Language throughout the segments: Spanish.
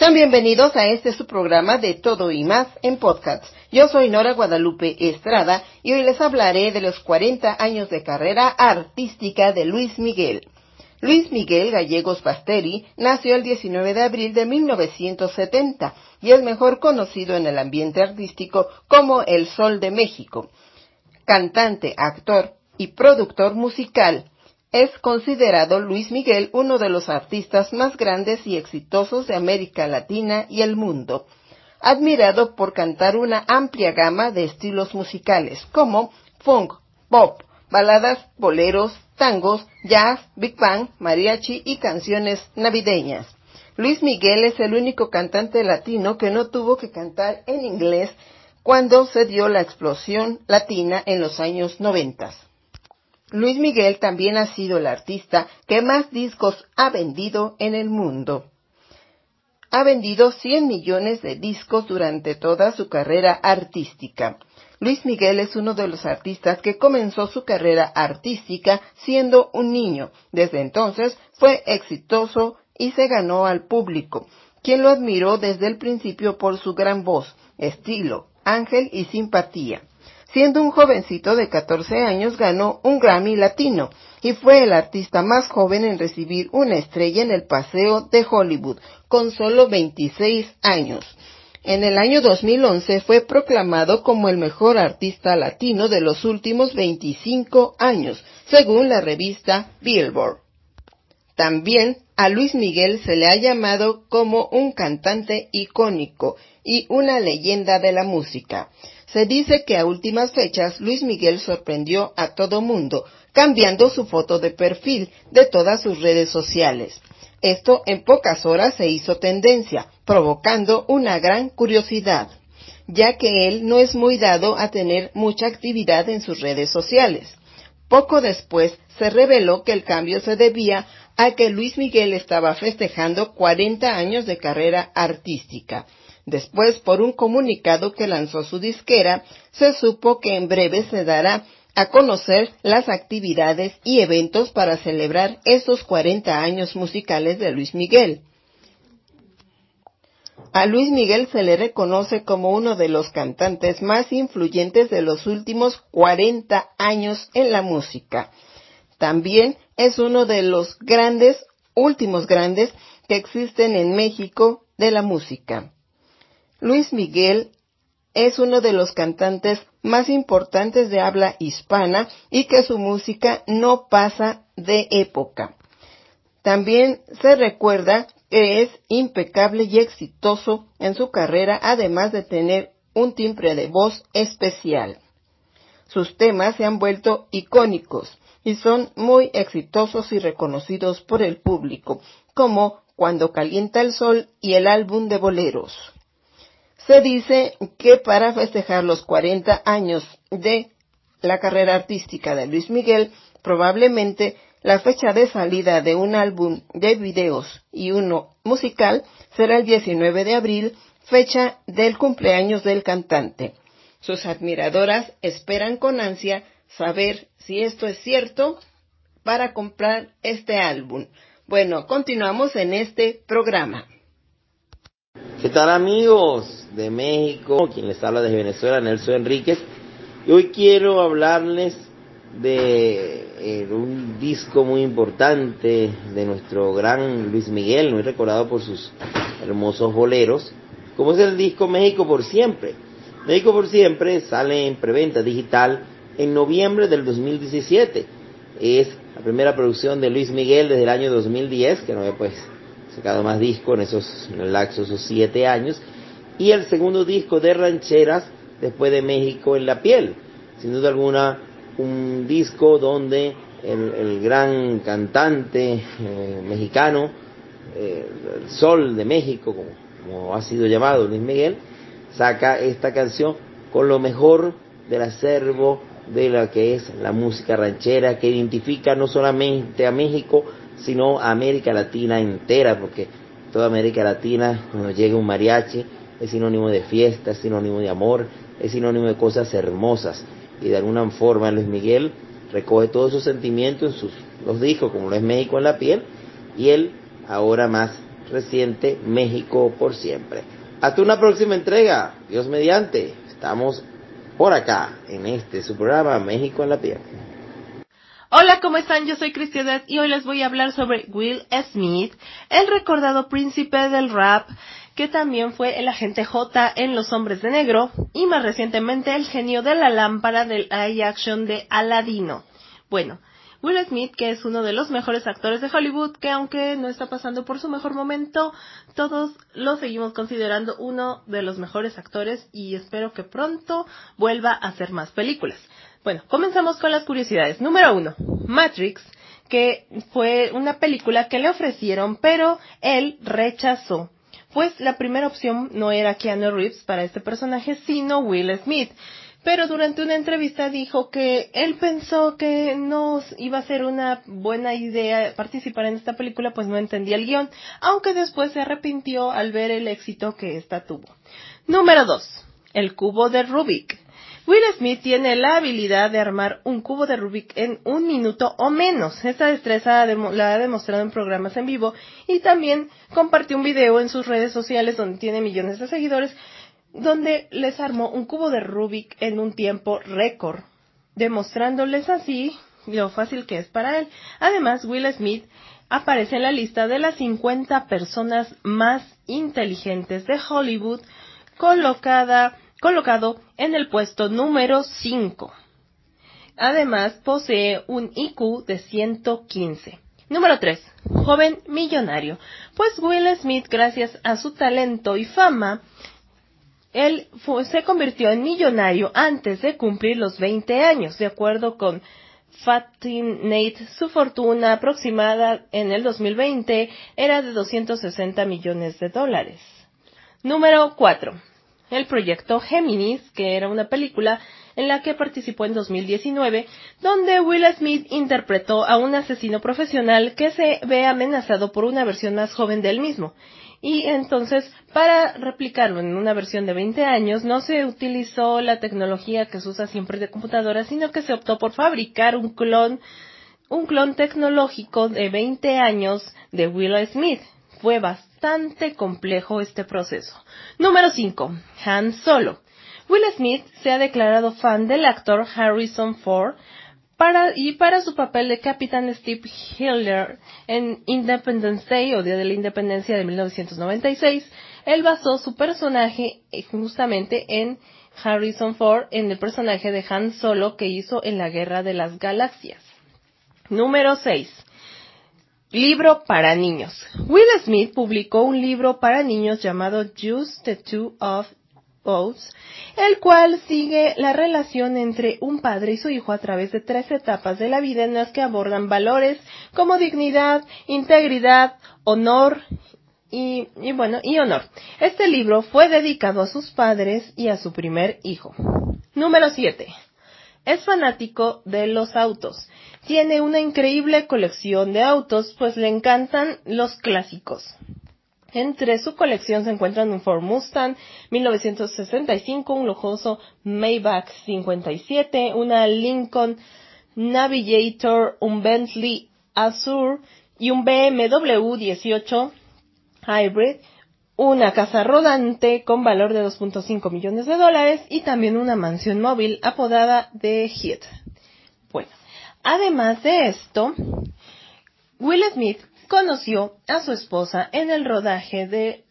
Sean bienvenidos a este su programa de todo y más en podcast. Yo soy Nora Guadalupe Estrada y hoy les hablaré de los 40 años de carrera artística de Luis Miguel. Luis Miguel Gallegos Pasteri nació el 19 de abril de 1970 y es mejor conocido en el ambiente artístico como El Sol de México. Cantante, actor y productor musical, es considerado Luis Miguel uno de los artistas más grandes y exitosos de América Latina y el mundo, admirado por cantar una amplia gama de estilos musicales como funk, pop, baladas, boleros, tangos, jazz, big bang, mariachi y canciones navideñas. Luis Miguel es el único cantante latino que no tuvo que cantar en inglés cuando se dio la explosión latina en los años noventas. Luis Miguel también ha sido el artista que más discos ha vendido en el mundo. Ha vendido 100 millones de discos durante toda su carrera artística. Luis Miguel es uno de los artistas que comenzó su carrera artística siendo un niño. Desde entonces fue exitoso y se ganó al público, quien lo admiró desde el principio por su gran voz, estilo, ángel y simpatía. Siendo un jovencito de 14 años ganó un Grammy Latino y fue el artista más joven en recibir una estrella en el Paseo de Hollywood, con solo 26 años. En el año 2011 fue proclamado como el mejor artista latino de los últimos 25 años, según la revista Billboard. También a Luis Miguel se le ha llamado como un cantante icónico y una leyenda de la música. Se dice que a últimas fechas Luis Miguel sorprendió a todo mundo, cambiando su foto de perfil de todas sus redes sociales. Esto en pocas horas se hizo tendencia, provocando una gran curiosidad, ya que él no es muy dado a tener mucha actividad en sus redes sociales. Poco después se reveló que el cambio se debía a que Luis Miguel estaba festejando 40 años de carrera artística Después, por un comunicado que lanzó su disquera, se supo que en breve se dará a conocer las actividades y eventos para celebrar esos 40 años musicales de Luis Miguel. A Luis Miguel se le reconoce como uno de los cantantes más influyentes de los últimos 40 años en la música. También es uno de los grandes, últimos grandes que existen en México de la música. Luis Miguel es uno de los cantantes más importantes de habla hispana y que su música no pasa de época. También se recuerda que es impecable y exitoso en su carrera, además de tener un timbre de voz especial. Sus temas se han vuelto icónicos y son muy exitosos y reconocidos por el público, como Cuando calienta el sol y el álbum de boleros. Se dice que para festejar los 40 años de la carrera artística de Luis Miguel, probablemente la fecha de salida de un álbum de videos y uno musical será el 19 de abril, fecha del cumpleaños del cantante. Sus admiradoras esperan con ansia saber si esto es cierto para comprar este álbum. Bueno, continuamos en este programa. ¿Qué tal amigos de México? Quien les habla desde Venezuela, Nelson Enríquez. Y hoy quiero hablarles de eh, un disco muy importante de nuestro gran Luis Miguel, muy recordado por sus hermosos boleros, como es el disco México por siempre. México por siempre sale en preventa digital en noviembre del 2017. Es la primera producción de Luis Miguel desde el año 2010, que no ve pues sacado más discos en esos lapso esos siete años, y el segundo disco de rancheras después de México en la piel. Sin duda alguna, un disco donde el, gran cantante eh, mexicano, eh, el sol de México, como, ha sido llamado Luis Miguel, saca esta canción con lo mejor del acervo de lo que es la música ranchera que identifica no solamente a México, sino a América Latina entera, porque toda América Latina, cuando llega un mariachi, es sinónimo de fiesta, es sinónimo de amor, es sinónimo de cosas hermosas. Y de alguna forma Luis Miguel recoge todos esos sentimientos en sus los dijo, como lo es México en la piel, y él, ahora más reciente, México por siempre. Hasta una próxima entrega, Dios mediante. Estamos por acá, en este, su programa México en la piel. Hola, ¿cómo están? Yo soy Cristianet y hoy les voy a hablar sobre Will Smith, el recordado príncipe del rap, que también fue el agente J en Los Hombres de Negro y más recientemente el genio de la lámpara del live action de Aladino. Bueno, Will Smith, que es uno de los mejores actores de Hollywood, que aunque no está pasando por su mejor momento, todos lo seguimos considerando uno de los mejores actores y espero que pronto vuelva a hacer más películas. Bueno, comenzamos con las curiosidades. Número uno, Matrix, que fue una película que le ofrecieron, pero él rechazó. Pues la primera opción no era Keanu Reeves para este personaje, sino Will Smith pero durante una entrevista dijo que él pensó que no iba a ser una buena idea participar en esta película, pues no entendía el guion, aunque después se arrepintió al ver el éxito que esta tuvo. Número 2. El cubo de Rubik. Will Smith tiene la habilidad de armar un cubo de Rubik en un minuto o menos. Esta destreza la ha demostrado en programas en vivo y también compartió un video en sus redes sociales donde tiene millones de seguidores donde les armó un cubo de Rubik en un tiempo récord, demostrándoles así lo fácil que es para él. Además, Will Smith aparece en la lista de las 50 personas más inteligentes de Hollywood, colocada, colocado en el puesto número 5. Además, posee un IQ de 115. Número 3. Joven millonario. Pues Will Smith, gracias a su talento y fama, él se convirtió en millonario antes de cumplir los 20 años, de acuerdo con Fatin Nate, su fortuna aproximada en el 2020 era de 260 millones de dólares. Número 4. El proyecto Géminis, que era una película en la que participó en 2019, donde Will Smith interpretó a un asesino profesional que se ve amenazado por una versión más joven del mismo. Y entonces, para replicarlo en una versión de 20 años, no se utilizó la tecnología que se usa siempre de computadora, sino que se optó por fabricar un clon, un clon tecnológico de 20 años de Will Smith. Fue bastante complejo este proceso. Número 5. Han Solo. Will Smith se ha declarado fan del actor Harrison Ford para, y para su papel de Capitán Steve Hiller en Independence Day o Día de la Independencia de 1996, él basó su personaje eh, justamente en Harrison Ford en el personaje de Han Solo que hizo en la Guerra de las Galaxias. Número 6. Libro para niños. Will Smith publicó un libro para niños llamado Just the Two of el cual sigue la relación entre un padre y su hijo a través de tres etapas de la vida en las que abordan valores como dignidad, integridad, honor y, y, bueno, y honor. Este libro fue dedicado a sus padres y a su primer hijo. Número 7. Es fanático de los autos. Tiene una increíble colección de autos, pues le encantan los clásicos. Entre su colección se encuentran un Ford Mustang 1965, un lujoso Maybach 57, una Lincoln Navigator, un Bentley Azure y un BMW 18 Hybrid, una casa rodante con valor de 2.5 millones de dólares y también una mansión móvil apodada The Hit. Bueno, además de esto, Will Smith conoció a su esposa en el rodaje de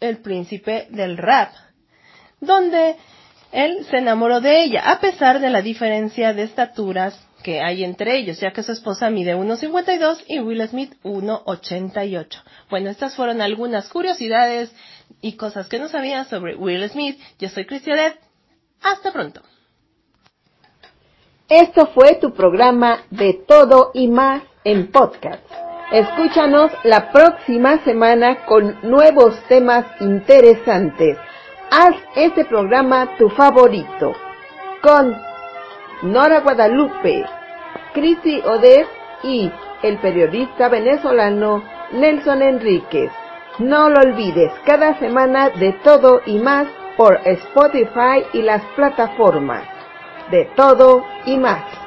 El príncipe del rap, donde él se enamoró de ella, a pesar de la diferencia de estaturas que hay entre ellos, ya que su esposa mide 1,52 y Will Smith 1,88. Bueno, estas fueron algunas curiosidades y cosas que no sabía sobre Will Smith. Yo soy Cristianet. Hasta pronto. Esto fue tu programa de todo y más en podcast. Escúchanos la próxima semana con nuevos temas interesantes. Haz este programa tu favorito con Nora Guadalupe, Cristi Oder y el periodista venezolano Nelson Enríquez. No lo olvides, cada semana de todo y más por Spotify y las plataformas. De todo y más.